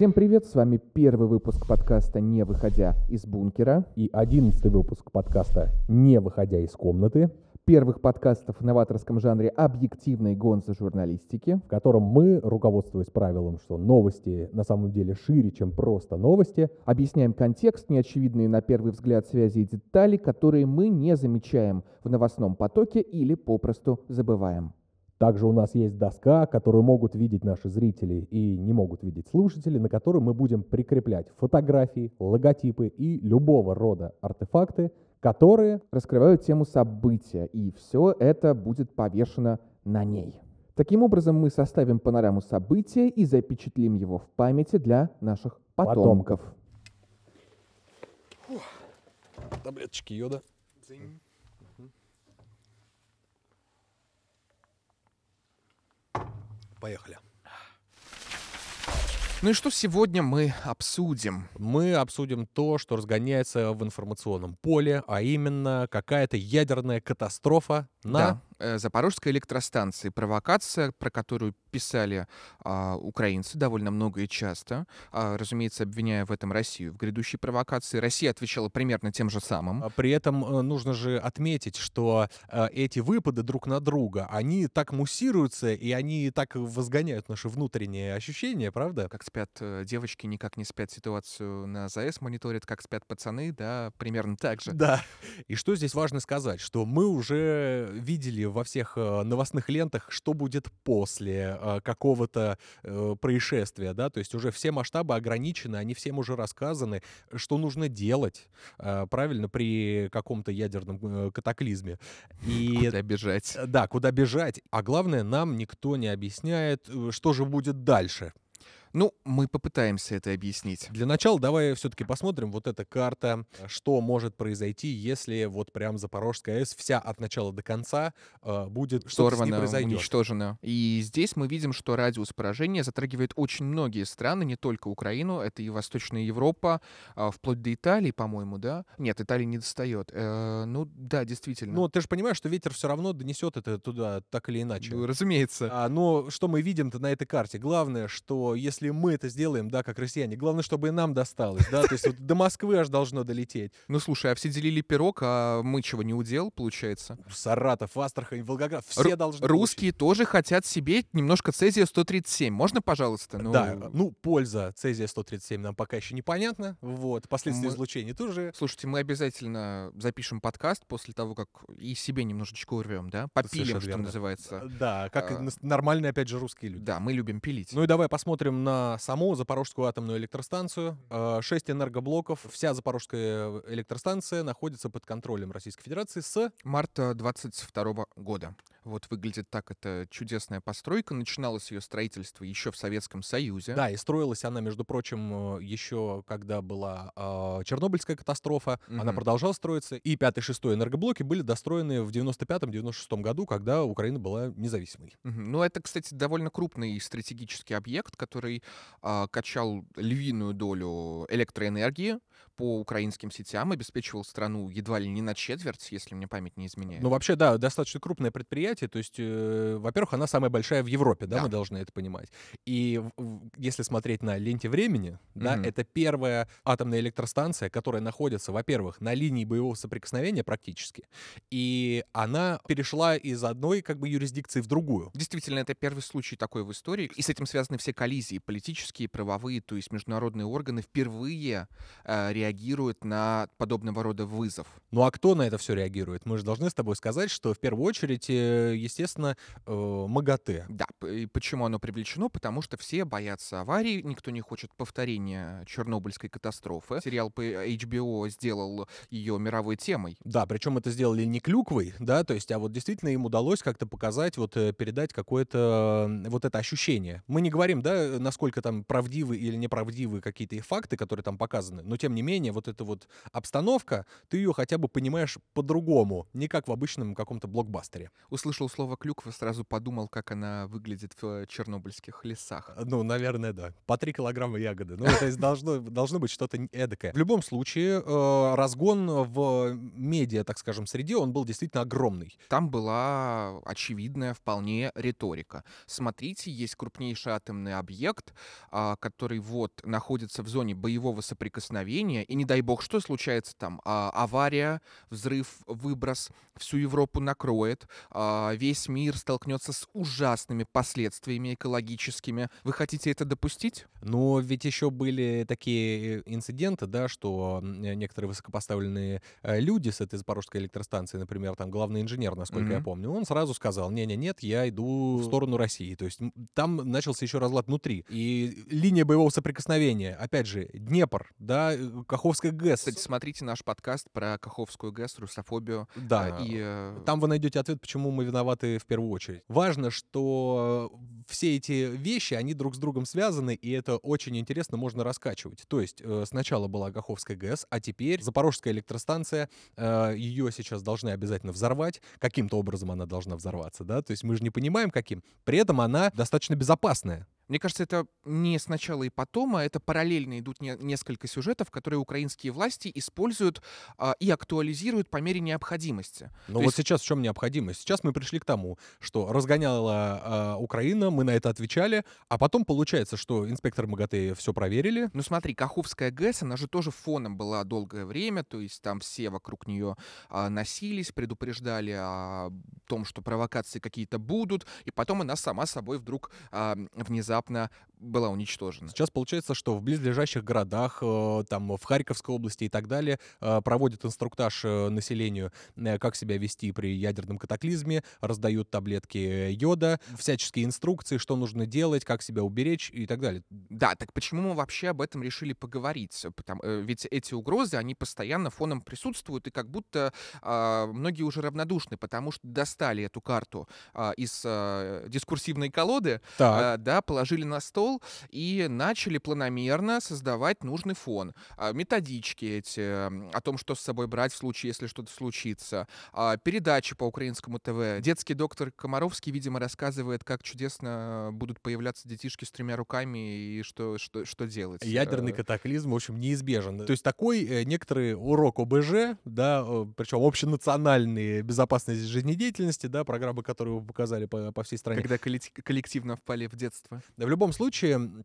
Всем привет, с вами первый выпуск подкаста «Не выходя из бункера». И одиннадцатый выпуск подкаста «Не выходя из комнаты», Первых подкастов в новаторском жанре объективной гонзо журналистики. в котором мы, руководствуясь правилом, что новости на самом деле шире, чем просто новости, Объясняем контекст, неочевидные на первый взгляд связи и детали, которые мы не замечаем в новостном потоке или попросту забываем. Также у нас есть доска, которую могут видеть наши зрители и не могут видеть слушатели, на которой мы будем прикреплять фотографии, логотипы и любого рода артефакты, которые... Раскрывают тему события, и все это будет повешено на ней. Таким образом, мы составим панораму события и запечатлим его в памяти для наших потомков. Таблеточки йода. Поехали. Ну и что сегодня мы обсудим? Мы обсудим то, что разгоняется в информационном поле, а именно какая-то ядерная катастрофа на... Да, э, Запорожская электростанция. Провокация, про которую писали а, украинцы довольно много и часто, а, разумеется, обвиняя в этом Россию. В грядущей провокации Россия отвечала примерно тем же самым. А При этом э, нужно же отметить, что э, эти выпады друг на друга, они так муссируются, и они так возгоняют наши внутренние ощущения, правда? Как спят девочки, никак не спят ситуацию на ЗАЭС, мониторят, как спят пацаны, да, примерно так же. Да. И что здесь важно сказать, что мы уже видели во всех э, новостных лентах, что будет после э, какого-то э, происшествия, да, то есть уже все масштабы ограничены, они всем уже рассказаны, что нужно делать, правильно, при каком-то ядерном катаклизме. И Куда бежать? Да, куда бежать. А главное, нам никто не объясняет, что же будет дальше. Ну, мы попытаемся это объяснить. Для начала давай все-таки посмотрим вот эта карта, что может произойти, если вот прям Запорожская АЭС вся от начала до конца э, будет с произойдет. уничтожено. И здесь мы видим, что радиус поражения затрагивает очень многие страны, не только Украину, это и Восточная Европа, а, вплоть до Италии, по-моему, да? Нет, Италии не достает. Э, ну, да, действительно. Ну, ты же понимаешь, что ветер все равно донесет это туда так или иначе. Ну, разумеется. А, но что мы видим-то на этой карте? Главное, что если мы это сделаем, да, как россияне, главное, чтобы и нам досталось, да, то есть вот до Москвы аж должно долететь. Ну, слушай, а все делили пирог, а мы чего не удел, получается? Саратов, Астрахань, Волгоград, все Ру- должны Русские тоже хотят себе немножко цезия 137. Можно, пожалуйста? Ну, Да, ну, польза цезия-137 нам пока еще непонятна. Вот, последствия Мы- излучения тоже. Слушайте, мы обязательно запишем подкаст после того, как и себе немножечко урвем, да? Попилим, что называется. Да, как а, нормальные, опять же, русские люди. Да, мы любим пилить. Ну и давай посмотрим на саму Запорожскую атомную электростанцию. Э, Шесть энергоблоков. Вся Запорожская электростанция находится под контролем Российской Федерации с... Марта 22 года. Вот выглядит так эта чудесная постройка. Начиналось ее строительство еще в Советском Союзе. Да, и строилась она, между прочим, э, еще когда была э, Чернобыльская катастрофа. Она Мгм. продолжала строиться. И пятый, шестой энергоблоки были достроены в 95-96 году, когда Украина была независимой. Мгм. Ну, это, кстати, довольно крупный стратегический объект, который а, качал львиную долю электроэнергии по украинским сетям, обеспечивал страну едва ли не на четверть, если мне память не изменяет. Ну, вообще, да, достаточно крупное предприятие. То есть, э, во-первых, она самая большая в Европе, да, Да. мы должны это понимать. И если смотреть на ленте времени, да, Мгм. это первая атомная электростанция, которая находится, во-первых, на линии боевого соприкосновения практически, и она перешла из одной как бы юрисдикции в другую. Действительно, это первый случай такой в истории. И с этим связаны все коллизии, политические, правовые, то есть международные органы впервые э, реагируют на подобного рода вызов. Ну а кто на это все реагирует? Мы же должны с тобой сказать, что в первую очередь, э, естественно, э, МАГАТЭ. Да, и почему оно привлечено? Потому что все боятся аварии, никто не хочет повторения Чернобыльской катастрофы. Сериал по HBO сделал ее мировой темой. Да, причем это сделали не клюквой, да, то есть, а вот действительно им удалось как-то показать, вот э, передать какое-то вот это ощущение. Мы не говорим, да, насколько там правдивы или неправдивы какие-то и факты, которые там показаны, но тем не менее вот эта вот обстановка, ты ее хотя бы понимаешь по-другому, не как в обычном каком-то блокбастере. Услышал слово клюква, сразу подумал, как она выглядит в чернобыльских лесах. Ну, наверное, да. По 3 килограмма ягоды. Ну, то есть должно, должно быть что-то эдакое. В любом случае, э, разгон в медиа, так скажем, среде, он был действительно огромный. Там была очевидная вполне риторика. Смотрите, есть крупнейший атомный объект, а, который вот находится в зоне боевого соприкосновения, и не дай бог, что случается там? А, авария, взрыв, выброс, всю Европу накроет, а, весь мир столкнется с ужасными последствиями экологическими. Вы хотите это допустить? Но ведь еще были такие э, инциденты, да, что некоторые высокопоставленные э, люди с этой запорожской электростанции, например, там главный инженер, насколько mm-hmm. я помню, он сразу сказал, не-не-нет, я иду в сторону России. То есть там начался еще разлад внутри. И линия боевого соприкосновения, опять же, Днепр, да, э, Каховская ГЭС. Кстати, смотрите наш подкаст про Каховскую ГЭС, русофобию. Да, и, э... там вы найдете ответ, почему мы виноваты в первую очередь. Важно, что все эти вещи, они друг с другом связаны, и это очень интересно можно раскачивать. То есть э, сначала была Каховская ГЭС, а теперь Запорожская электростанция, э, ее сейчас должны обязательно взорвать. Каким-то образом она должна взорваться, да? То есть мы же не понимаем, каким. При этом она достаточно безопасная. Мне кажется, это не сначала и потом, а это параллельно идут не, несколько сюжетов, которые украинские власти используют а, и актуализируют по мере необходимости. Но вот есть... сейчас в чем необходимость? Сейчас мы пришли к тому, что разгоняла а, Украина, мы на это отвечали, а потом получается, что инспектор МАГАТЭ все проверили. Ну смотри, Каховская ГЭС, она же тоже фоном была долгое время, то есть там все вокруг нее а, носились, предупреждали о том, что провокации какие-то будут, и потом она сама собой вдруг а, внезапно внезапно была уничтожена. Сейчас получается, что в близлежащих городах, э, там в Харьковской области и так далее, э, проводят инструктаж э, населению, как себя вести при ядерном катаклизме, раздают таблетки йода, всяческие инструкции, что нужно делать, как себя уберечь и так далее. Да, так почему мы вообще об этом решили поговорить? Потому, ведь эти угрозы, они постоянно фоном присутствуют, и как будто а, многие уже равнодушны, потому что достали эту карту а, из а, дискурсивной колоды, а, да, положили на стол, и начали планомерно создавать нужный фон. А, методички эти о том, что с собой брать в случае, если что-то случится. А, передачи по украинскому ТВ. Детский доктор Комаровский, видимо, рассказывает, как чудесно будут появляться детишки с тремя руками и что, что, что делать. Ядерный э, катаклизм, в общем, неизбежен. То есть такой э, некоторый урок ОБЖ, да, причем общенациональные безопасность жизнедеятельности, да, программы, которые вы показали по, по всей стране. Когда коллективно впали в детство. В любом случае,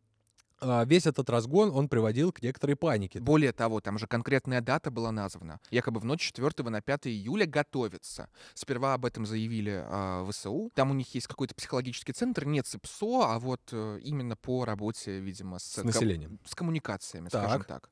а, весь этот разгон, он приводил к некоторой панике. Более того, там же конкретная дата была названа. Якобы в ночь 4 на 5 июля готовится. Сперва об этом заявили э, ВСУ. Там у них есть какой-то психологический центр, не ЦИПСО, а вот э, именно по работе, видимо, с, с населением. С коммуникациями, так. скажем так.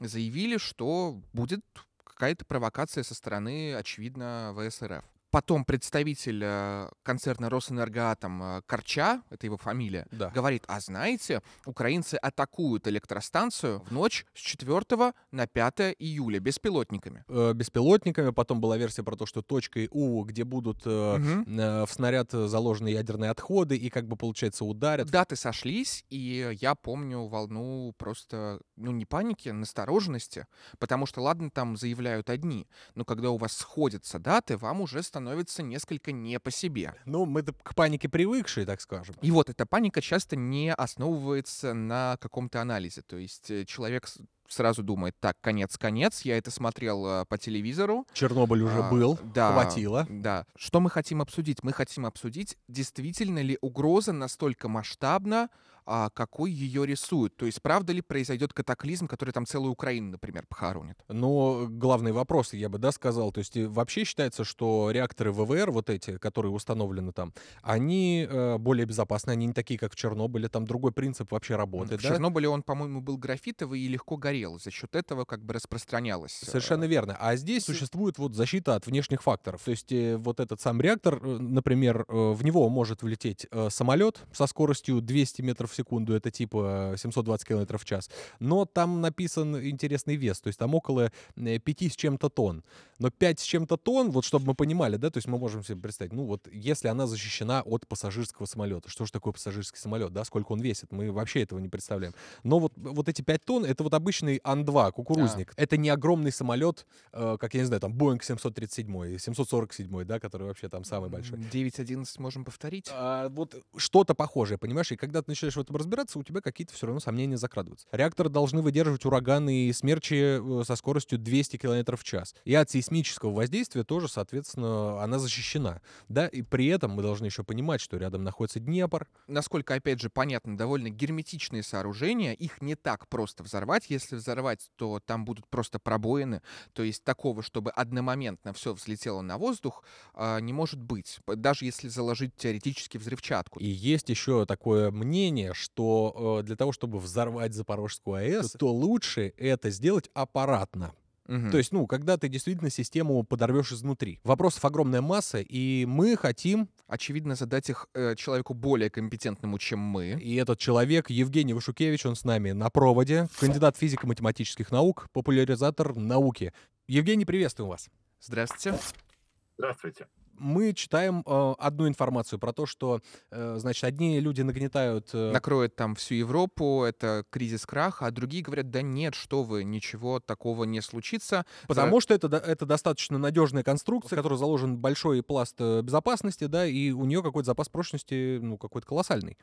Заявили, что будет какая-то провокация со стороны, очевидно, ВСРФ. Потом представитель э, концерна Росэнергоатом э, Корча, это его фамилия, да. говорит, а знаете, украинцы атакуют электростанцию в ночь с 4 на 5 июля беспилотниками. Э, беспилотниками, потом была версия про то, что точкой У, где будут э, угу. э, в снаряд заложены ядерные отходы и как бы, получается, ударят. Даты сошлись, и я помню волну просто, ну, не паники, а настороженности, потому что, ладно, там заявляют одни, но когда у вас сходятся даты, вам уже становится становится несколько не по себе. Ну, мы к панике привыкшие, так скажем. И вот эта паника часто не основывается на каком-то анализе. То есть э, человек сразу думает, так, конец, конец, я это смотрел э, по телевизору. Чернобыль уже а, был, да, хватило. Да. Что мы хотим обсудить? Мы хотим обсудить, действительно ли угроза настолько масштабна, а, какой ее рисуют. То есть, правда ли произойдет катаклизм, который там целую Украину, например, похоронит? Но главный вопрос, я бы, да, сказал, то есть вообще считается, что реакторы ВВР, вот эти, которые установлены там, они э, более безопасны, они не такие, как в Чернобыле, там другой принцип вообще работы. В да? Чернобыле он, по-моему, был графитовый и легко горел, за счет этого как бы распространялось. Э, Совершенно верно. А здесь существует вот защита от внешних факторов. То есть э, вот этот сам реактор, э, например, в него может влететь самолет со скоростью 200 метров в секунду, это типа 720 км в час. Но там написан интересный вес, то есть там около 5 э, с чем-то тонн. Но 5 с чем-то тонн, вот чтобы мы понимали, да, то есть мы можем себе представить, ну вот если она защищена от пассажирского самолета, что же такое пассажирский самолет, да, сколько он весит, мы вообще этого не представляем. Но вот, вот эти 5 тонн, это вот обычно обычный Ан-2, кукурузник. Это не огромный самолет, э, как, я не знаю, там, Боинг 737, 747, да, который вообще там самый большой. 9.11 можем повторить? А, вот что-то похожее, понимаешь? И когда ты начинаешь в этом разбираться, у тебя какие-то все равно сомнения закрадываются. Реакторы должны выдерживать ураганы и смерчи э, со скоростью 200 км в час. И от сейсмического воздействия тоже, соответственно, она защищена. Да, и при этом мы должны еще понимать, что рядом находится Днепр. Насколько, опять же, понятно, довольно герметичные сооружения, их не так просто взорвать. Если взорвать, то там будут просто пробоины. То есть такого, чтобы одномоментно все взлетело на воздух, а, не может быть. Даже если заложить теоретически взрывчатку. И есть еще такое мнение, что э, для того, чтобы взорвать Запорожскую АЭС, то лучше это сделать аппаратно. Мгм. То есть, ну, когда ты действительно систему подорвешь изнутри. Вопросов огромная масса, и мы хотим, Очевидно, задать их э, человеку более компетентному, чем мы. и этот человек, Евгений Вышукевич, он с нами на проводе, кандидат физико-математических наук, популяризатор науки. Евгений, приветствуем вас. Здравствуйте. Здравствуйте. Мы читаем э, одну информацию про то, что, э, значит, одни люди нагнетают... э, Накроет там всю Европу, это кризис краха, а другие говорят, да нет, что вы, ничего такого не случится. Потому что это, это достаточно надежная конструкция, в которой заложен большой пласт э, безопасности, да, и у нее какой-то запас прочности, ну, какой-то колоссальный.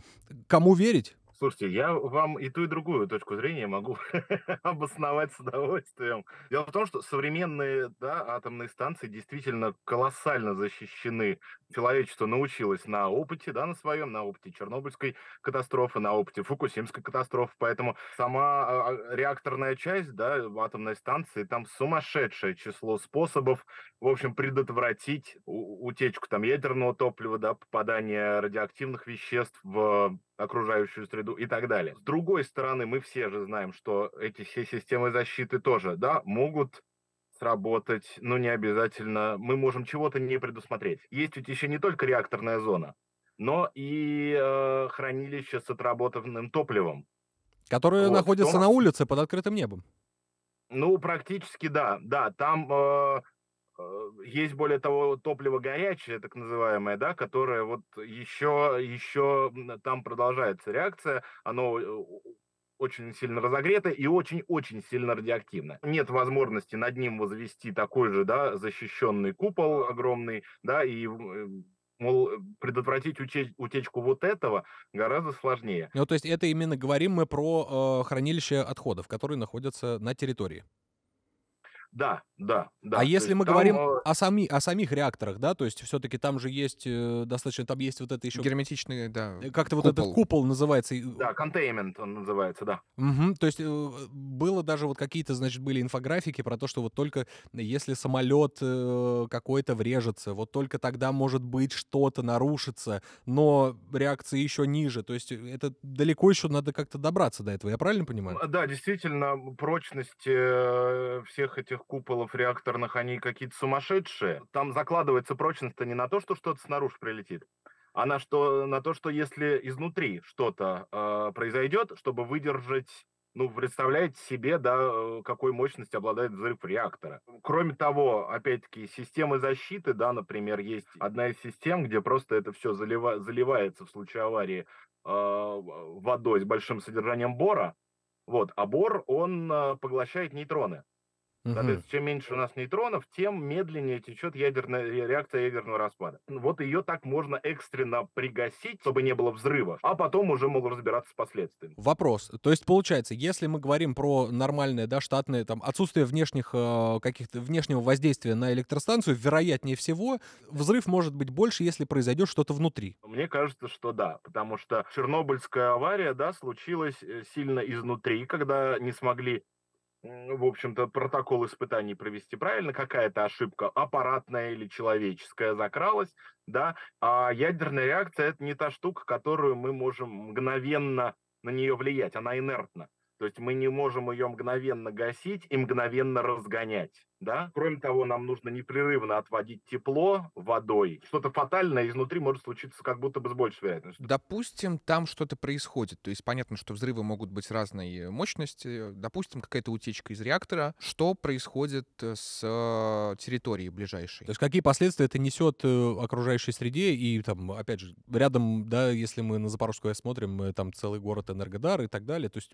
Кому верить? Слушайте, я вам и ту, и другую точку зрения могу обосновать с удовольствием. Дело в том, что современные да, атомные станции действительно колоссально защищены. Человечество научилось на опыте, да, на своем, на опыте Чернобыльской катастрофы, на опыте Фукусимской катастрофы, поэтому сама а, а, реакторная часть, да, атомной станции, там сумасшедшее число способов, в общем, предотвратить утечку там ядерного топлива, да, попадание радиоактивных веществ в окружающую среду и так далее. С другой стороны, мы все же знаем, что эти все системы защиты тоже, да, могут сработать, но не обязательно. Мы можем чего-то не предусмотреть. Есть ведь еще не только реакторная зона, но и э, хранилище с отработанным топливом. Которые Вот, находятся но- на улице под открытым небом. Ну, практически да, да, там э, есть более того топливо горячее, так называемое, да, которое вот еще, еще там продолжается реакция, оно э, очень сильно разогрето и очень-очень сильно радиоактивно. Нет возможности над ним возвести такой же, да, защищенный купол огромный, да, и э, мол, предотвратить уче- утечку вот этого гораздо сложнее. Ну, то есть это именно говорим мы про э, хранилище отходов, которые находятся на территории. Да, да, да. а то если мы там, говорим э, о, сами, о самих реакторах, да, то есть все-таки там же есть э, достаточно, там есть вот это еще... Герметичный, да. э, Как-то вот этот купол называется. Да, containment он называется, да. Мгм. То есть э, было даже вот какие-то, значит, были инфографики про то, что вот только если самолет э, какой-то врежется, вот только тогда может быть что-то нарушится, но реакции еще ниже. То есть это далеко еще надо как-то добраться до этого. Я правильно понимаю? Да, действительно, прочность э, всех этих куполов реакторных, они какие-то сумасшедшие. Там закладывается прочность-то не на то, что что-то снаружи прилетит, а на, что, на то, что если изнутри что-то э, произойдет, чтобы выдержать ну, представляете себе, да, э, какой мощностью обладает взрыв реактора. Кроме того, опять-таки, системы защиты, да, например, есть одна из систем, где просто это все заливается в случае аварии э, водой с большим содержанием бора, вот, а бор, он э, поглощает нейтроны. Соответственно, чем меньше у нас нейтронов, тем медленнее течет ядерная ре- реакция ядерного распада. Вот ее так можно экстренно пригасить, чтобы не было взрыва, а потом уже могут разбираться с последствиями. Вопрос. То есть, получается, если мы говорим про нормальное, да, штатное, там, отсутствие внешних э, каких-то внешнего воздействия на электростанцию, вероятнее всего, взрыв может быть больше, если произойдет что-то внутри. Мне кажется, что да, потому что Чернобыльская авария, да, случилась э, сильно изнутри, когда не смогли в общем-то, протокол испытаний провести правильно, какая-то ошибка аппаратная или человеческая закралась, да, а ядерная реакция это не та штука, которую мы можем мгновенно на нее влиять, она инертна. То есть мы не можем ее мгновенно гасить и мгновенно разгонять. Да. Кроме того, нам нужно непрерывно отводить тепло водой. Что-то фатальное изнутри может случиться как будто бы с большей вероятностью. Допустим, там что-то происходит. То есть понятно, что взрывы могут быть разной мощности. Допустим, какая-то утечка из реактора. Что происходит с э, территорией ближайшей? То есть какие последствия это несет э, окружающей среде? И там, опять же, рядом, да, если мы на Запорожскую смотрим, там целый город Энергодар и так далее. То есть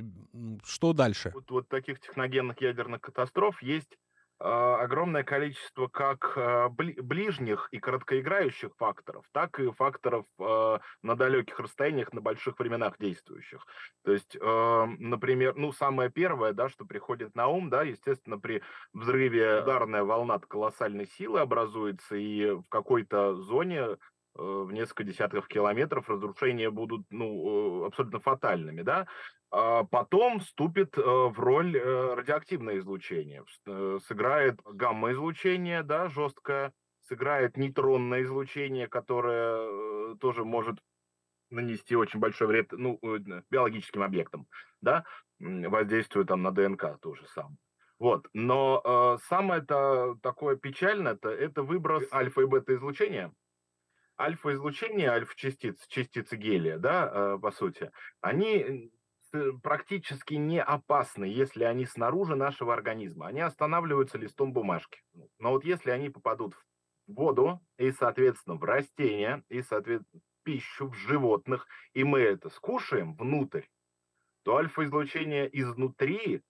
что дальше? Вот, вот таких техногенных ядерных катастроф есть огромное количество как а, ближних и короткоиграющих факторов, так и факторов а, на далеких расстояниях, на больших временах действующих. То есть, например, ну, самое первое, да, что приходит на ум, да, естественно, при взрыве ударная волна колоссальной силы образуется, и в какой-то зоне в несколько десятков километров разрушения будут ну, э, абсолютно фатальными, да, а потом вступит э, в роль э, радиоактивное излучение, э, сыграет гамма-излучение, да, жесткое, сыграет нейтронное излучение, которое тоже может нанести очень большой вред ну, биологическим объектам, да, воздействуя там на ДНК тоже сам. Вот. Но э, самое это такое печальное, это, это выброс альфа и бета излучения. Альфа-излучение, альфа-частиц, частицы гелия, да, э, по сути, они Э, практически не опасны, если они снаружи нашего организма. Они останавливаются листом бумажки. Но вот если они попадут в воду и, соответственно, в растения, и, соответственно, пищу, в животных, и мы это скушаем внутрь, то альфа-излучение изнутри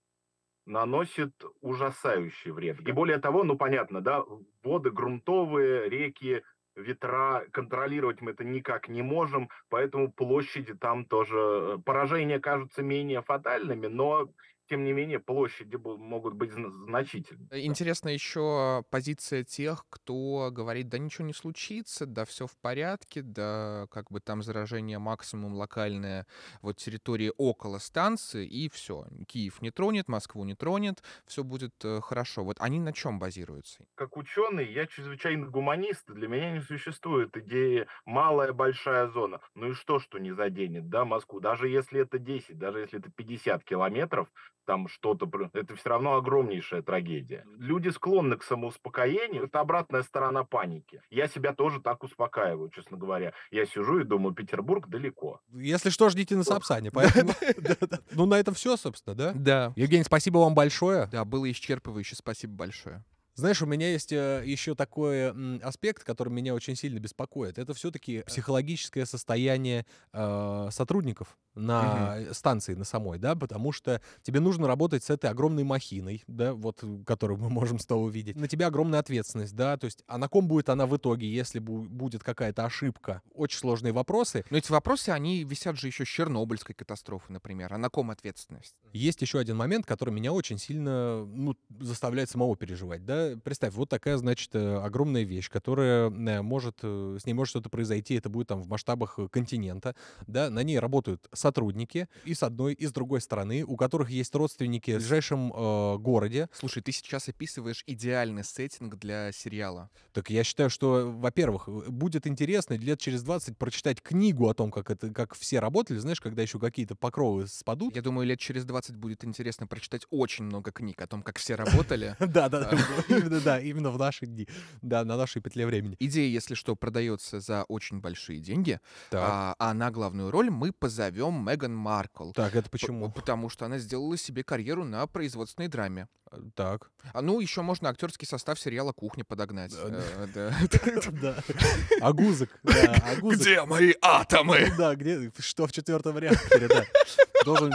наносит ужасающий вред. И более того, ну понятно, да, воды грунтовые, реки, ветра, контролировать мы это никак не можем, поэтому площади там тоже, э, поражения кажутся менее фатальными, но тем не менее, площади могут быть значительны. Интересна еще позиция тех, кто говорит, да ничего не случится, да все в порядке, да как бы там заражение максимум локальное, вот территории около станции, и все. Киев не тронет, Москву не тронет, все будет э, хорошо. Вот они на чем базируются? Как ученый, я чрезвычайно гуманист, для меня не существует идеи малая, большая зона. Ну и что, что не заденет, да, Москву? Даже если это 10, даже если это 50 километров, там что-то, это все равно огромнейшая трагедия. Люди склонны к самоуспокоению, это обратная сторона паники. Я себя тоже так успокаиваю, честно говоря. Я сижу и думаю, Петербург далеко. Если что, ждите на Сапсане. Ну, на этом все, собственно, да? Да. Евгений, спасибо вам большое. Да, было исчерпывающе, спасибо большое. Знаешь, у меня есть э, еще такой аспект, который меня очень сильно беспокоит. Это все-таки психологическое состояние э, сотрудников на угу. станции на самой, да, потому что тебе нужно работать с этой огромной махиной, да, вот, которую мы можем снова увидеть. На тебя огромная ответственность, да, то есть, а на ком будет она в итоге, если будет какая-то ошибка? Очень сложные вопросы. Но эти вопросы, они висят же еще с Чернобыльской катастрофы, например. А на ком ответственность? Есть еще один момент, который меня очень сильно, ну, заставляет самого переживать, да. Представь, вот такая, значит, э, огромная вещь, которая э, может, э, с ней может что-то произойти, это будет там в масштабах континента, да, на ней работают сотрудники и с одной, и с другой стороны, у которых есть родственники в ближайшем э, городе. Слушай, ты сейчас описываешь идеальный сеттинг для сериала. Так я считаю, что, во-первых, будет интересно лет через 20 прочитать книгу о том, как, это, как все работали, знаешь, когда еще какие-то покровы спадут. Я думаю, лет через 20 будет интересно прочитать очень много книг о том, как все работали. Да, да, именно, да, именно в наши дни, да, на нашей петле времени. Идея, если что, продается за очень большие деньги, а, а на главную роль мы позовем Меган Маркл. Так, это почему? Потому что она сделала себе карьеру на производственной драме. Э, так. А ну, еще можно актерский состав сериала «Кухня» подогнать. Да. Агузок. Где мои атомы? Да, где, что в четвертом реакторе, да. Должен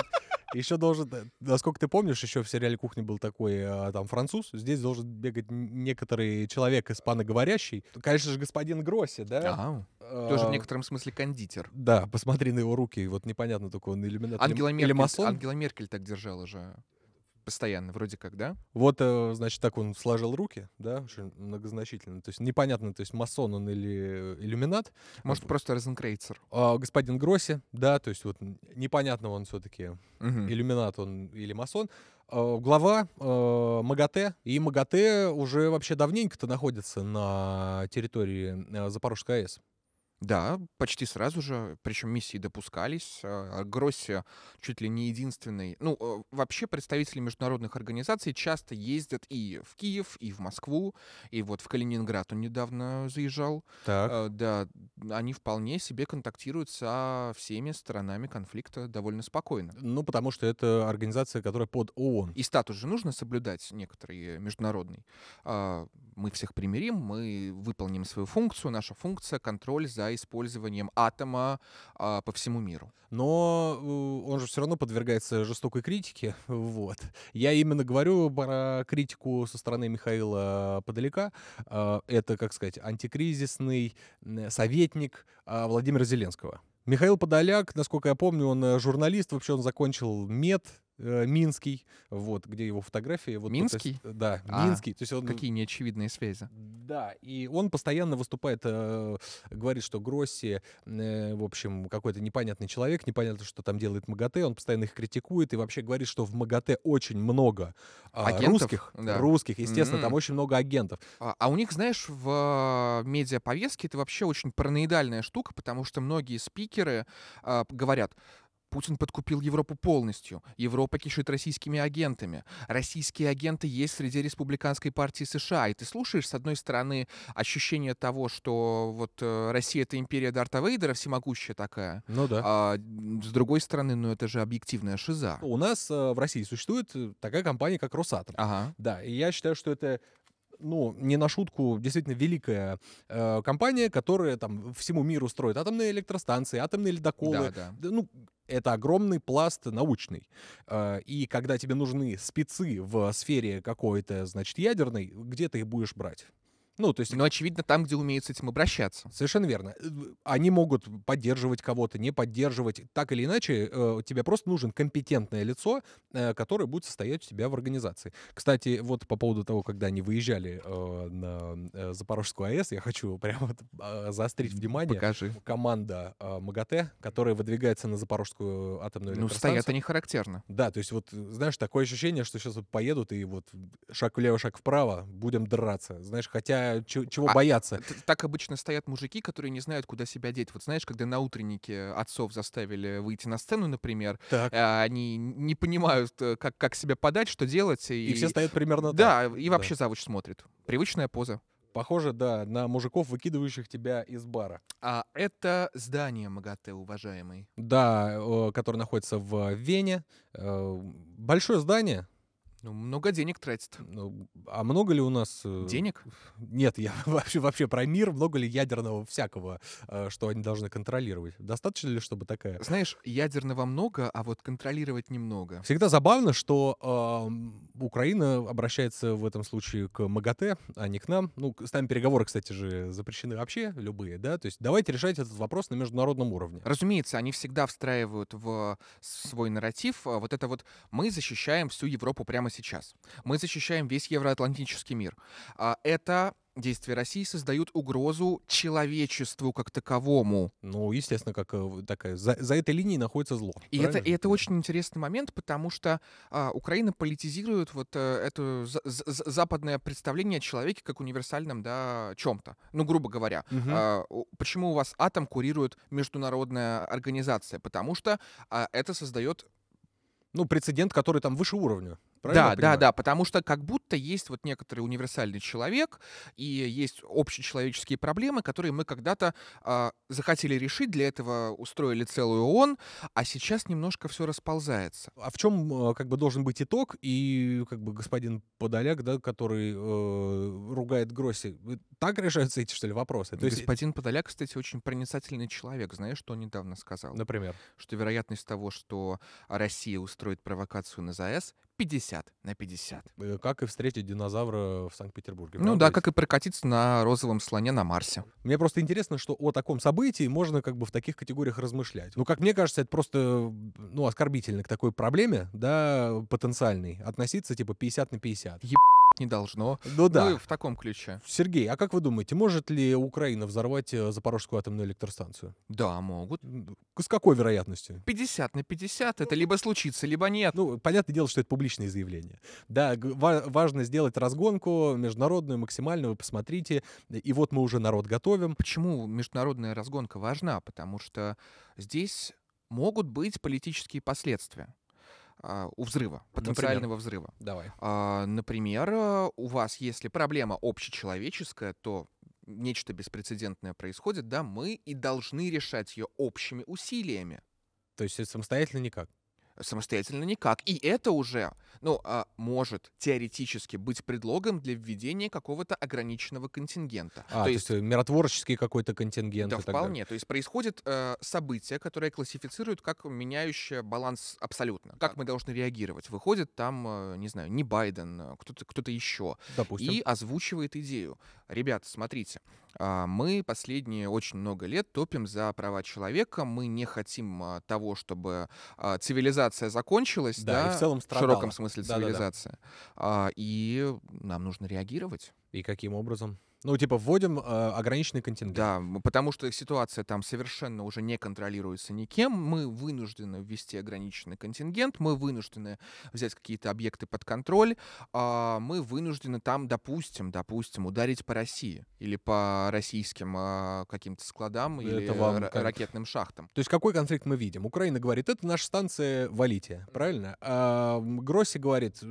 еще должен, э, насколько ты помнишь, еще в сериале «Кухня» был такой а, там француз. Здесь должен бегать некоторый человек испаноговорящий. Конечно же, господин Гросси, да? А, тоже в некотором смысле кондитер. Да, посмотри на его руки. Вот непонятно только он иллюминат Ангела или, Меркель, или масон. Ангела Меркель так держала же. Постоянно, вроде как, да? Вот, э, значит, так он сложил руки, да, очень многозначительно. То есть непонятно, то есть масон он или иллюминат. Может, просто Розенкрейцер. А, господин Гросси, да, то есть вот непонятно он все-таки угу. иллюминат он или масон. А, глава э, МАГАТЭ. И МАГАТЭ уже вообще давненько-то находится на территории э, Запорожской АЭС. Да, почти сразу же, причем миссии допускались. а, Гросси чуть ли не единственный. Ну, э, вообще представители международных организаций часто ездят и в Киев, и в Москву, и вот в Калининград он недавно заезжал. Так. Э, Да, они вполне себе контактируют со всеми сторонами конфликта довольно спокойно. Ну, потому что это организация, которая под ООН. И статус же нужно соблюдать некоторый международный. А, Мы всех примирим, мы выполним свою функцию. Наша функция — контроль за использованием атома а, по всему миру. Но э, он же все равно подвергается жестокой критике. Вот. Я именно говорю про критику со стороны Михаила Подалека. Э, Это, как сказать, антикризисный советник э, Владимира Зеленского. Михаил Подоляк, насколько я помню, он э, журналист, вообще он закончил мед э, Минский, вот, где его фотографии. Вот, то есть, Минский? да, А, Минский. То есть он, Какие неочевидные связи. да, и он постоянно выступает, э, говорит, что Гросси, э, в общем, какой-то непонятный человек, непонятно, что там делает МАГАТЭ, он постоянно их критикует и вообще говорит, что в МАГАТЭ очень много а, Агентов? русских, Да. русских, естественно, там М. очень много агентов. А, а у них, знаешь, в медиаповестке это вообще очень параноидальная штука, потому что многие спикеры а, говорят, Путин подкупил Европу полностью. Европа кишит российскими агентами. Российские агенты есть среди республиканской партии США. И ты слушаешь, с одной стороны, ощущение того, что вот э, Россия — это империя Дарта Вейдера, всемогущая такая. Ну да. А с другой стороны, ну это же объективная шиза. У нас э, в России существует э, такая компания, как Росатом. Ага. Да, и я считаю, что это ну, не на шутку, действительно великая э, компания, которая там всему миру строит атомные электростанции, атомные ледоколы, да. Да, ну, это огромный пласт научный. Э, И когда тебе нужны спецы в сфере какой-то, значит, ядерной, где ты их будешь брать? Ну, то есть, Но, очевидно, там, где умеют с этим обращаться. совершенно верно. Э, Они могут поддерживать кого-то, не поддерживать. Так или иначе, э, тебе просто нужен компетентное лицо, э, которое будет состоять у тебя в организации. Кстати, вот по поводу того, когда они выезжали э, на Запорожскую АЭС, я хочу прямо э, заострить внимание. Покажи. Команда МАГАТЭ, которая выдвигается на Запорожскую атомную Ну, электростанцию. стоят они характерно. Да, то есть вот, знаешь, такое ощущение, что сейчас вот поедут и вот шаг влево, шаг вправо, будем драться. Знаешь, хотя чё- чего А, бояться? Так обычно стоят мужики, которые не знают, куда себя деть. Вот знаешь, когда на утреннике отцов заставили выйти на сцену, например, Так. э, они не понимают, э, как, как себя подать, что делать. И, И все стоят примерно так. Да, и Да. вообще завуч смотрит. Привычная поза. Похоже, да, на мужиков, выкидывающих тебя из бара. А это здание МАГАТЭ, уважаемый. Да, э, который находится в Вене. Э, Большое здание. Ну, много денег тратит. Ну, А много ли у нас... э, Денег? Нет, я вообще, вообще про мир. Много ли ядерного всякого, э, что они должны контролировать? Достаточно ли, чтобы такая... Знаешь, ядерного много, а вот контролировать немного. Всегда забавно, что эм, Украина обращается в этом случае к МАГАТЭ, а не к нам. Ну, с нами переговоры, кстати же, запрещены вообще, любые, да? То есть давайте решать этот вопрос на международном уровне. Разумеется, они всегда встраивают в свой нарратив а, вот это вот «мы защищаем всю Европу прямо сейчас», «мы защищаем весь евроатлантический мир». А Это действия России создают угрозу человечеству как таковому. Ну, естественно, как э, такая... За, за этой линией находится зло. И это, и это очень интересный момент, потому что а, Украина политизирует вот э, это за- за- за- западное представление о человеке как универсальном, да, чем-то. Ну, грубо говоря. Мгм. А, почему у вас атом курирует международная организация? Потому что а, это создает Ну, прецедент, который там выше уровня. Правильно Да, да, да, потому что как будто есть вот некоторый универсальный человек, и есть общечеловеческие проблемы, которые мы когда-то а, захотели решить, для этого устроили целую ООН, а сейчас немножко все расползается. А в чем э, как бы должен быть итог? И как бы господин Подоляк, да, который э, ругает Гросси, э, так решаются эти, что ли, вопросы? То есть, Господин Подоляк, кстати, очень проницательный человек. Знаешь, что он недавно сказал? например, Что вероятность того, что Россия устроит провокацию на ЗАЭС, 50 на 50. э, как и встретить динозавра в Санкт-Петербурге. Ну да, как и прокатиться на розовом слоне на Марсе. Мне просто интересно, что о таком событии можно как бы в таких категориях размышлять. Ну, как мне кажется, это просто, ну, оскорбительно к такой проблеме, да, потенциальной, относиться типа 50 на 50. Не должно. Ну да. Ну, в таком ключе. Сергей, а как вы думаете, может ли Украина взорвать э, Запорожскую атомную электростанцию? Да, могут. С какой вероятностью? 50 на 50 это либо случится, либо нет. Ну, понятное дело, что это публичные заявления. Да, важно сделать разгонку международную, максимальную, вы посмотрите. И вот мы уже народ готовим. Почему международная разгонка важна? Потому что здесь могут быть политические последствия у взрыва, потенциального взрыва. Давай. А, Например, э, у вас, если проблема общечеловеческая, то нечто беспрецедентное происходит, да, мы и должны решать ее общими усилиями. То есть самостоятельно никак. Самостоятельно никак. И это уже, ну, а, может теоретически быть предлогом для введения какого-то ограниченного контингента. А, то, есть, э, миротворческий какой-то контингент Да, так далее. вполне. То есть происходит э, событие, которое классифицируют как меняющее баланс абсолютно. Как мы должны реагировать? Выходит там, э, не знаю, не Байден, э, кто-то кто еще, Допустим. и озвучивает идею. Ребята, смотрите, а, мы последние очень много лет топим за права человека, мы не хотим а, того, чтобы а, цивилизация закончилась, Да, да, в целом в широком страдала. смысле Да-да-да. цивилизация. А, И нам нужно реагировать. И каким образом? Ну, типа, вводим э, ограниченный контингент. Да, потому что ситуация там совершенно уже не контролируется никем. Мы вынуждены ввести ограниченный контингент, мы вынуждены взять какие-то объекты под контроль, а, мы вынуждены там, допустим, допустим, ударить по России или по российским а, каким-то складам или Это вам ра- как? ракетным шахтам. То есть какой конфликт мы видим? Украина говорит, это наша станция, валите, правильно? А Гросси говорит, «Э,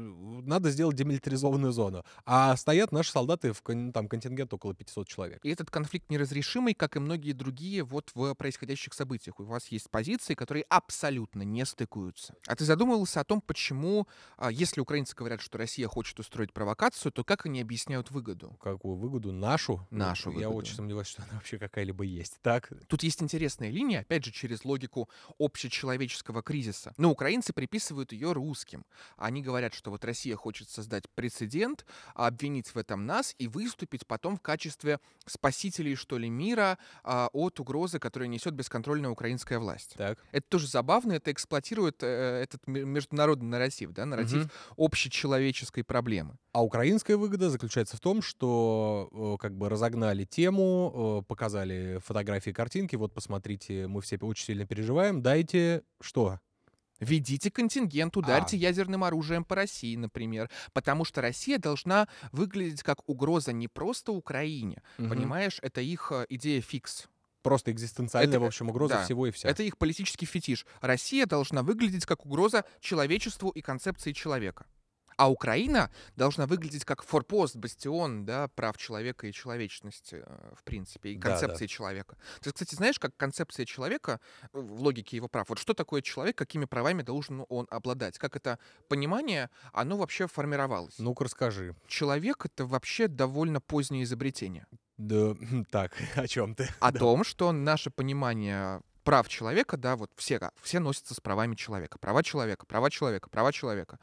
надо сделать демилитаризованную зону. А стоят наши солдаты в там контингент около 500 человек. И этот конфликт неразрешимый, как и многие другие вот в происходящих событиях. У вас есть позиции, которые абсолютно не стыкуются. А ты задумывался о том, почему, а, если украинцы говорят, что Россия хочет устроить провокацию, то как они объясняют выгоду? Какую выгоду? Нашу? Ну, Нашу Я выгоду. очень сомневаюсь, что она вообще какая-либо есть. Так, Тут есть интересная линия, опять же, через логику общечеловеческого кризиса. Но украинцы приписывают ее русским. Они говорят, что вот Россия хочет создать прецедент, а обвинить в этом нас и выступить потом в качестве спасителей, что ли, мира а, от угрозы, которую несет бесконтрольная украинская власть. так. Это тоже забавно, это эксплуатирует э, этот ме- международный нарратив, да, нарратив Мгм. общечеловеческой проблемы. А украинская выгода заключается в том, что э, как бы разогнали тему, э, показали фотографии, картинки. Вот посмотрите, мы все очень сильно переживаем. Дайте что? Ведите контингент, ударьте А. ядерным оружием по России, например. Потому что Россия должна выглядеть как угроза не просто Украине. Мгм. Понимаешь, это их э, идея фикс. Просто экзистенциальная, Это- в общем, угроза да. всего и вся. Это их политический фетиш. Россия должна выглядеть как угроза человечеству и концепции человека. А Украина должна выглядеть как форпост, бастион да, прав человека и человечности, э, в принципе, и Да, да. концепции человека. Ты, кстати, знаешь, как концепция человека э, в логике его прав? Вот что такое человек, какими правами должен он обладать? Как это понимание, оно вообще формировалось? Ну-ка расскажи. Человек — это вообще довольно позднее изобретение. Да, так, о чем ты? О том, что наше понимание прав человека, да, вот все, все носятся с правами человека. Права человека, права человека, права человека.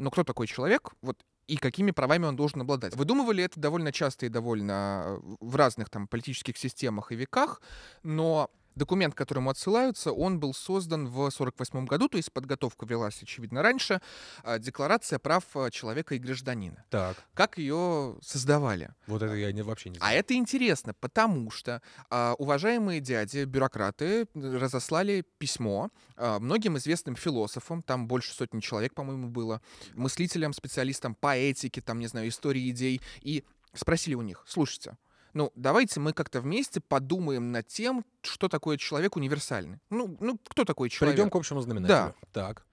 Но кто такой человек? Вот и какими правами он должен обладать. Выдумывали это довольно часто и довольно э, в разных там политических системах и веках, но документ, к которому отсылаются, он был создан в 1948 году, то есть подготовка велась, очевидно, раньше. а, Декларация прав э, человека и гражданина. Так, Как ее создавали? вот это я не, вообще не А знаю. это интересно, потому что а, уважаемые дяди, бюрократы, разослали письмо а, многим известным философам, там больше сотни человек, по-моему, было, мыслителям, специалистам по этике, там, не знаю, истории идей, и спросили у них, слушайте, ну, давайте мы как-то вместе подумаем над тем, что такое человек универсальный. Ну, ну кто такой человек? Придем к общему знаменателю. Так.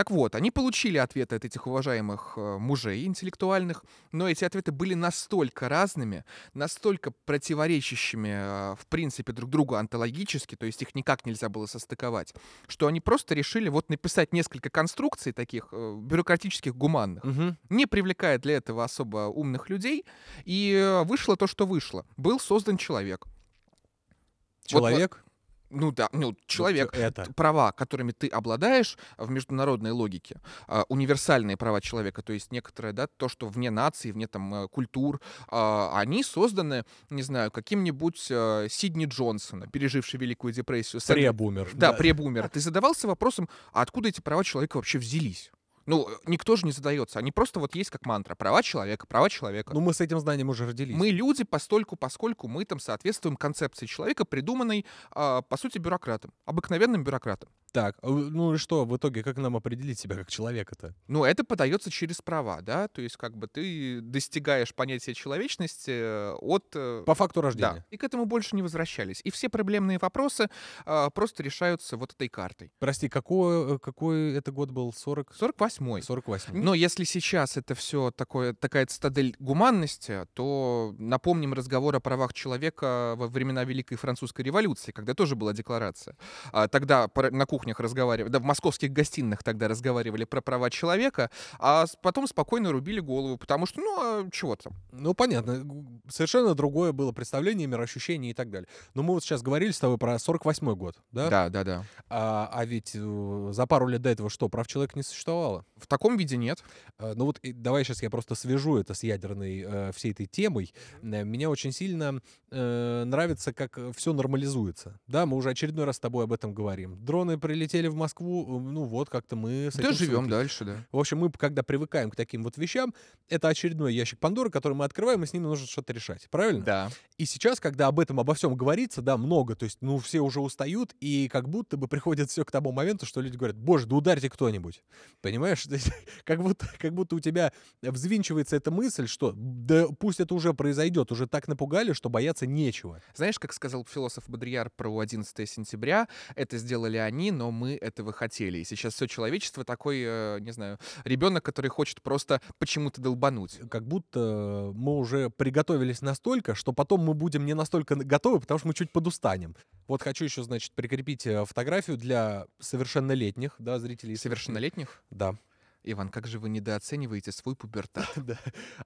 Так вот, они получили ответы от этих уважаемых э, мужей интеллектуальных, но эти ответы были настолько разными, настолько противоречащими, э, в принципе, друг другу онтологически, то есть их никак нельзя было состыковать, что они просто решили вот написать несколько конструкций таких э, бюрократических, гуманных, Мгм. не привлекая для этого особо умных людей, и вышло то, что вышло. Был создан человек. Вот Человек. Ну да, ну, человек, это. права, которыми ты обладаешь в международной логике, а, универсальные права человека, то есть некоторые, да, то, что вне нации, вне там э, культур, а, они созданы, не знаю, каким-нибудь э, Сидни Джонсона, переживший Великую депрессию. Пребумер. Да, пребумер. Ты задавался вопросом, а откуда эти права человека вообще взялись? Ну, э, никто же не задается. Они просто вот есть как мантра. Права человека, права человека. Ну, мы с этим знанием уже родились. Мы люди постольку, поскольку мы там соответствуем концепции человека, придуманной, а, по сути, бюрократом. Обыкновенным бюрократом. Так, а, ну и что, в итоге, как нам определить себя как человека-то? Ну, это подается через права, да, то есть как бы ты достигаешь понятия человечности э, от... э, По факту Да, рождения. и к этому больше не возвращались. И все проблемные вопросы а, просто решаются вот этой картой. Прости, какой, э, какой это год был? 40? 48-й. 48. Но если сейчас это все такое, такая цитадель гуманности, то напомним разговор о правах человека во времена Великой Французской революции, когда тоже была декларация. А, Тогда на кухнях разговаривали, да, в московских гостиных тогда разговаривали про права человека, а потом спокойно рубили голову, потому что, ну, а чего там? Ну, понятно. Совершенно другое было представление, мироощущение и так далее. Но мы вот сейчас говорили с тобой про 48-й год, да? Да, да, да. А, а ведь э, за пару лет до этого что, прав человека не существовало? В таком виде нет. А, Ну вот давай сейчас я просто свяжу это с ядерной э, всей этой темой. Э, Меня очень сильно э, нравится, как все нормализуется. Да, мы уже очередной раз с тобой об этом говорим. Дроны прилетели в Москву, э, ну вот как-то мы с Да, этим живем свыклись. дальше, да. В общем, мы, когда привыкаем к таким вот вещам, это очередной ящик Пандоры, который мы открываем, и с ним нужно что-то решать. Правильно? Да. И сейчас, когда об этом, обо всем говорится, да, много, то есть, ну, все уже устают, и как будто бы приходит все к тому моменту, что люди говорят, боже, да ударьте кто-нибудь. Понимаешь? Есть, как, будто, как будто у тебя взвинчивается эта мысль, что да пусть это уже произойдет, уже так напугали, что бояться нечего. Знаешь, как сказал философ Бодрияр про 11 сентября, это сделали они, но мы этого хотели. И сейчас все человечество такой, э, не знаю, ребенок, который хочет просто почему-то долбануть. Как будто мы уже приготовились настолько, что потом мы будем не настолько готовы, потому что мы чуть подустанем. Вот хочу еще, значит, прикрепить э, фотографию для совершеннолетних, да, зрителей. Совершеннолетних? Да. Иван, как же вы недооцениваете свой пубертат? Да.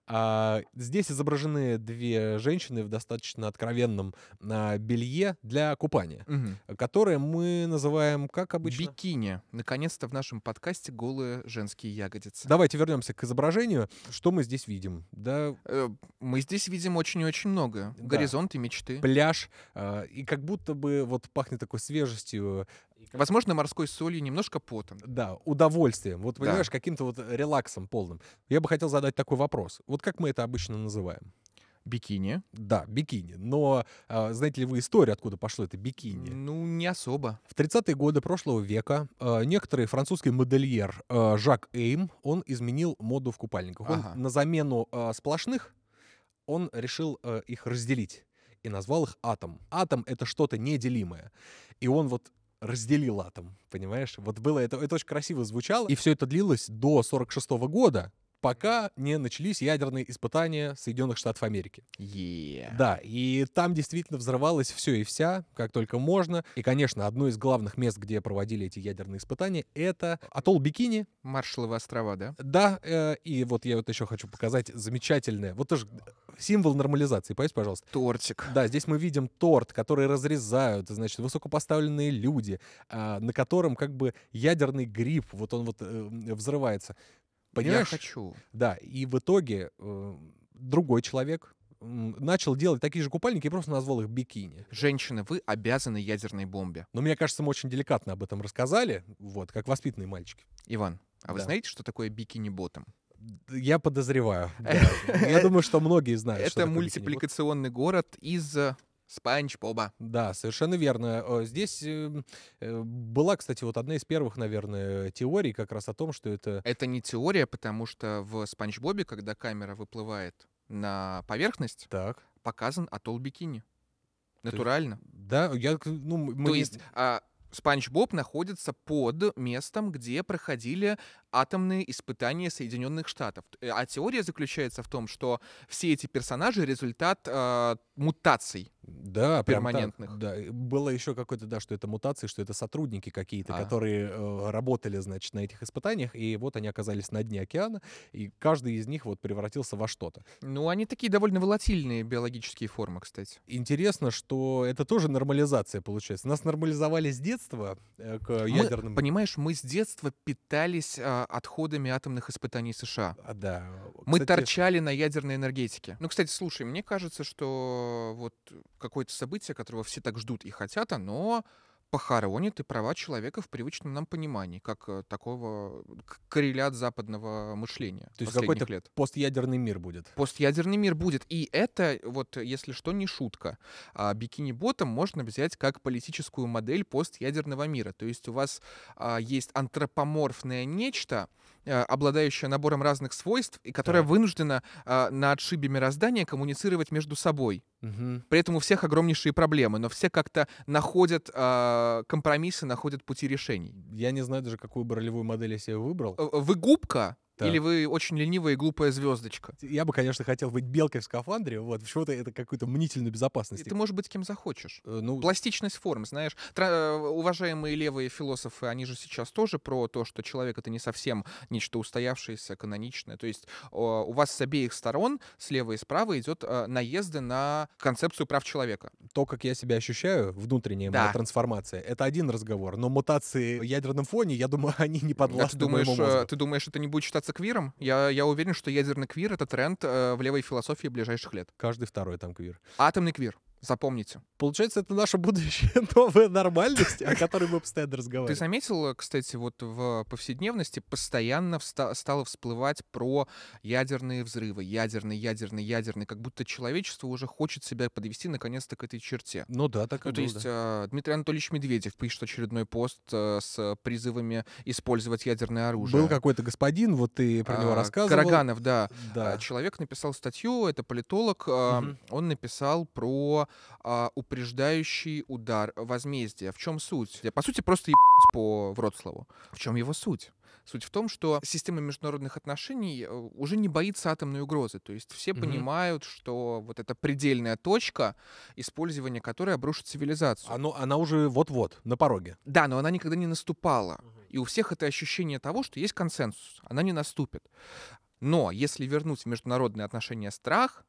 А, здесь изображены две женщины в достаточно откровенном а, белье для купания, Мгм. которое мы называем, как обычно... Бикини. Наконец-то в нашем подкасте голые женские ягодицы. Давайте вернемся к изображению. Что мы здесь видим? Да, Э, Мы здесь видим очень и очень много. Да. Горизонт и мечты. пляж, а, и как будто бы вот пахнет такой свежестью, Возможно, морской солью, немножко потом. да, удовольствием. Вот, Да. понимаешь, каким-то вот релаксом полным. Я бы хотел задать такой вопрос. Вот как мы это обычно называем? Бикини. Да, бикини. Но а, знаете ли вы историю, откуда пошло это бикини? Ну, не особо. В 30-е годы прошлого века э, некоторый французский модельер э, Жак Эйм, он изменил моду в купальниках. Он Ага. на замену э, сплошных, он решил э, их разделить и назвал их атом. Атом — это что-то неделимое. И он вот разделил атом, понимаешь? Вот было это, это очень красиво звучало. И все это длилось до 46 года, пока не начались ядерные испытания Соединенных Штатов Америки. Е. Да, и там действительно взрывалось все и вся, как только можно. И, конечно, одно из главных мест, где проводили эти ядерные испытания, это атолл Бикини. Маршалловы острова, да? Да, э, и вот я вот еще хочу показать замечательное, вот тоже символ нормализации, понимаете, пожалуйста. Тортик. Да, здесь мы видим торт, который разрезают, значит, высокопоставленные люди, а, на котором как бы ядерный гриб, вот он вот э, взрывается. Понимаешь? Я хочу. Да, и в итоге э, другой человек начал делать такие же купальники и просто назвал их бикини. Женщины, вы обязаны ядерной бомбе. Но мне кажется, мы очень деликатно об этом рассказали, вот, как воспитанные мальчики. Иван, а вы Да. знаете, что такое бикини-ботом? Я подозреваю. да. Я думаю, что многие знают. Это мультипликационный город из э, Спанч бикини-бот. Да, совершенно верно. Э, Здесь э, э, была, кстати, вот одна из первых, наверное, теорий как раз о том, что это... Это не теория, потому что в Спанч Бобе, когда камера выплывает на поверхность, Так. показан атолл бикини. есть Натурально. Да, я... Ну, мы То есть а, Спанч Боб находится под местом, где проходили атомные испытания Соединенных Штатов. Э, А теория заключается в том, что все эти персонажи результат а, мутаций. Да, перманентных. Да, было еще какое-то, да, что это мутации, что это сотрудники какие-то, А. которые э, работали, значит, на этих испытаниях, и вот они оказались на дне океана, и каждый из них вот превратился во что-то. Ну, они такие довольно волатильные биологические формы, кстати. Интересно, что это тоже нормализация получается. Нас нормализовали с детства э, к Мы, ядерным... понимаешь, мы с детства питались а, отходами атомных испытаний США. А, да. Мы Кстати, торчали на ядерной энергетике. Ну, кстати, слушай, мне кажется, что вот какое-то событие, которого все так ждут и хотят, оно похоронит и права человека в привычном нам понимании, как э, такого к- коррелят западного мышления То есть какой-то лет. постъядерный мир будет. Постъядерный мир будет. И это, вот, если что, не шутка. А, бикини-ботом можно взять как политическую модель постъядерного мира. То есть у вас а, есть антропоморфное нечто, а, обладающее набором разных свойств, и которое Так. вынуждено а, на отшибе мироздания коммуницировать между собой. Мгм. При этом у всех огромнейшие проблемы, но все как-то находят а, компромиссы, находят пути решений. Я не знаю даже, какую бы ролевую модель я себе выбрал. Э, Вы губка Так. или вы очень ленивая и глупая звездочка? Я бы, конечно, хотел быть белкой в скафандре, вот, почему-то это какую-то мнительную И безопасность. ты можешь быть кем захочешь. Э, Ну, Пластичность форм, знаешь. Тра- э, уважаемые левые философы, они же сейчас тоже про то, что человек это не совсем нечто устоявшееся, каноничное. То есть о, у вас с обеих сторон, слева и справа, идет э, наезды на концепцию прав человека. то, как я себя ощущаю, внутренняя моя Да. трансформация, это один разговор. Но мутации в ядерном фоне, я думаю, они не А подвластны ты думаешь, моему э, мозгу. ты думаешь, это не будет считаться квиром? Я, я уверен, что ядерный квир это тренд э, в левой философии ближайших лет. Каждый второй там квир. Атомный квир. Запомните. Получается, это наша будущая новая нормальность, о которой мы постоянно Ты разговариваем. заметил, э, кстати, вот в повседневности постоянно вста- стало всплывать про ядерные взрывы, ядерный, ядерный, ядерный, как будто человечество уже хочет себя подвести наконец-то к этой черте. Ну да, так и Ну, то было, есть да. э, Дмитрий Анатольевич Медведев пишет очередной пост э, с призывами использовать ядерное оружие. Был какой-то господин, вот ты про него А, рассказывал. Караганов, да. Да. А, Человек написал статью, это политолог, а, Мгм. он написал про а, упреждающий удар возмездия. В чем суть? По сути, просто ебать по Вроцлаву. В чем его суть? Суть в том, что система международных отношений э, уже не боится атомной угрозы. То есть все Мгм. понимают, что вот эта предельная точка, использование которой обрушит цивилизацию. Оно, она уже вот-вот, на пороге. Да, но она никогда не наступала. И у всех это ощущение того, что есть консенсус, она не наступит. Но если вернуть в международные отношения страх,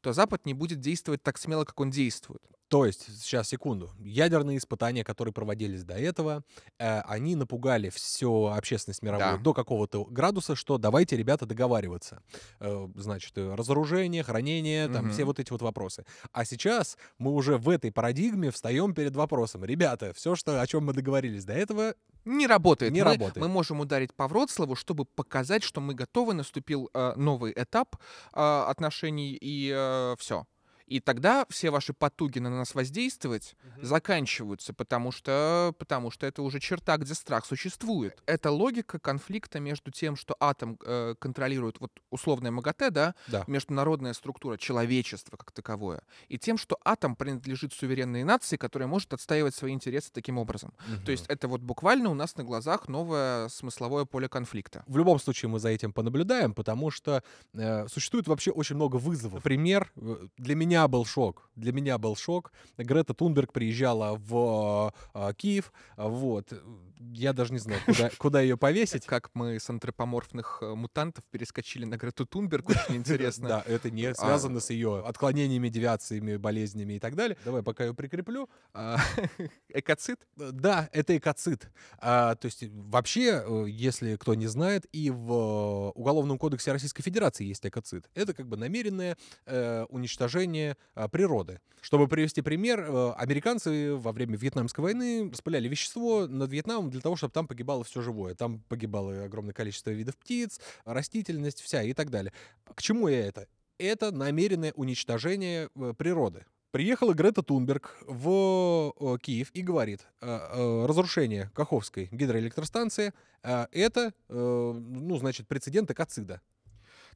то Запад не будет действовать так смело, как он действует. То есть, сейчас, секунду. Ядерные испытания, которые проводились до этого, э, они напугали всю общественность мировую Да. до какого-то градуса, что давайте, ребята, договариваться. Э, значит, э, разоружение, хранение, там Мгм. все вот эти вот вопросы. А сейчас мы уже в этой парадигме встаем перед вопросом. Ребята, все, что, о чем мы договорились до этого, Не работает. Не мы, работает. мы можем ударить по Вроцлаву, чтобы показать, что мы готовы, наступил э, новый этап э, отношений и все. И тогда все ваши потуги на нас воздействовать заканчиваются, потому что, потому что это уже черта, где страх существует. Это логика конфликта между тем, что атом э, контролирует вот условное МАГАТЭ, да, да. международная структура человечества как таковое, и тем, что атом принадлежит суверенной нации, которая может отстаивать свои интересы таким образом. То есть это вот буквально у нас на глазах новое смысловое поле конфликта. В любом случае мы за этим понаблюдаем, потому что э, существует вообще очень много вызовов. Пример э, для меня был шок. Для меня был шок. Грета Тунберг приезжала в э, Киев. Вот. Я даже не знаю, куда, куда ее повесить. Как мы с антропоморфных э, мутантов перескочили на Грету Тунберг, очень интересно. Да, это не связано с ее отклонениями, девиациями, болезнями и так далее. Давай пока ее прикреплю. А, Экоцит? Э, Да, это экоцид. А, то есть вообще, э, если кто не знает, и в Уголовном кодексе Российской Федерации есть экоцид. Это как бы намеренное уничтожение э, природы. Чтобы привести пример, э, американцы во время Вьетнамской войны распыляли вещество над Вьетнамом для того, чтобы там погибало все живое. Там погибало огромное количество видов птиц, растительность вся и так далее. К чему я это? Это намеренное уничтожение э, природы. Приехала Грета Тунберг в э, Киев и говорит, разрушение Каховской гидроэлектростанции это, ну, значит, прецедент экоцида.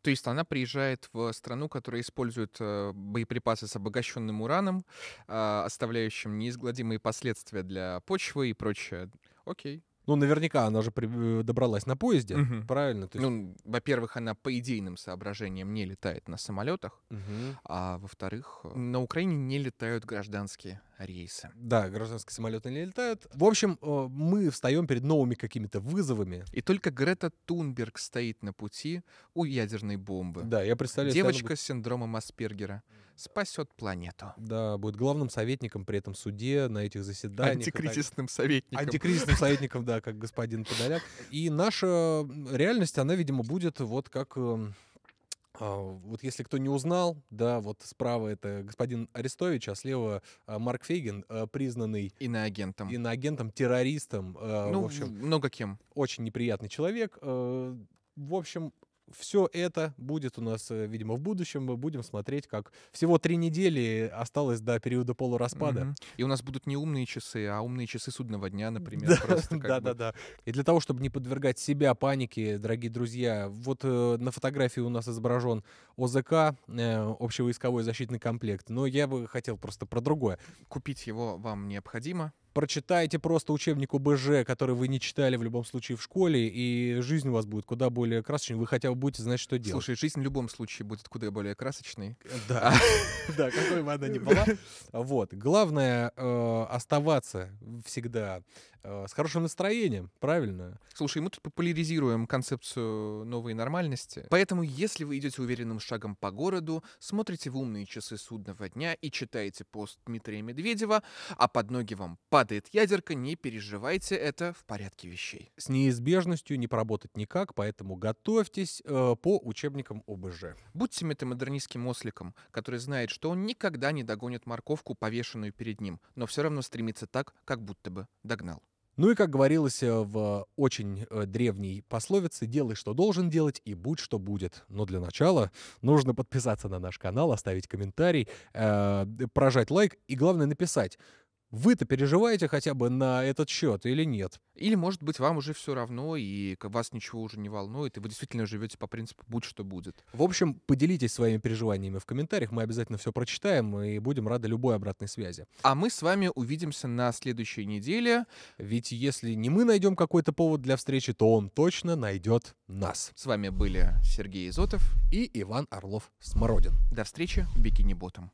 То есть она приезжает в страну, которая использует э, боеприпасы с обогащенным ураном, а, оставляющим неизгладимые последствия для почвы и прочее. Окей. Ну, наверняка она же при- э, добралась на поезде, Мгм. правильно? То есть- Ну, во-первых, она по идейным соображениям не летает на самолетах, Мгм. а во-вторых, э, на Украине не летают гражданские рейсы. Да, гражданские самолеты не летают. В общем, э, мы встаем перед новыми какими-то вызовами. И только Грета Тунберг стоит на пути у ядерной бомбы. Да, я представляю, Девочка с синдромом Аспергера спасет планету. Да, будет главным советником при этом суде на этих заседаниях. и так Антикризисным советником. Антикризисным советником, да, как господин Подоляк. И наша реальность, она, видимо, будет вот как эм, А, вот если кто не узнал, да, вот справа это господин Арестович, а слева а, Марк Фейген, а, признанный Иноагентом. иноагентом, террористом, Ну, в общем, много кем. очень неприятный человек. В общем, все это будет у нас, э, видимо, в будущем. Мы будем смотреть, как всего три недели осталось до периода полураспада. Мгм. И у нас будут не умные часы, а умные часы судного дня, например. Да, просто как да, бы. да, да. И для того, чтобы не подвергать себя панике, дорогие друзья, вот э, на фотографии у нас изображен ОЗК, э, общевойсковой защитный комплект. Но я бы хотел просто про другое. Купить его вам необходимо. Прочитайте просто учебник ОБЖ, который вы не читали в любом случае в школе, и жизнь у вас будет куда более красочной. Вы хотя бы будете знать, что делать. Слушай, жизнь в любом случае будет куда более красочной. Да, да, какой бы она ни была. Вот. Главное э, оставаться всегда э, с хорошим настроением, правильно? Слушай, мы тут популяризируем концепцию новой нормальности. Поэтому, если вы идете уверенным шагом по городу, смотрите в умные часы судного дня и читаете пост Дмитрия Медведева, а под ноги вам падает ядерка, не переживайте, это в порядке вещей. С неизбежностью не поработать никак, поэтому готовьтесь э, по учебникам ОБЖ. Будьте метамодернистским осликом, который знает, что он никогда не догонит морковку, повешенную перед ним, но все равно стремится так, как будто бы догнал. Ну и, как говорилось э, в очень э, древней пословице, делай, что должен делать, и будь, что будет. Но для начала нужно подписаться на наш канал, оставить комментарий, э, прожать лайк и, главное, написать, вы-то переживаете хотя бы на этот счет или нет? Или, может быть, вам уже все равно, и вас ничего уже не волнует, и вы действительно живете по принципу «будь что будет». В общем, поделитесь своими переживаниями в комментариях, мы обязательно все прочитаем и будем рады любой обратной связи. А мы с вами увидимся на следующей неделе. Ведь если не мы найдем какой-то повод для встречи, то он точно найдет нас. С вами были Сергей Изотов. И Иван Орлов-Смородин. До встречи в Бикини Ботом.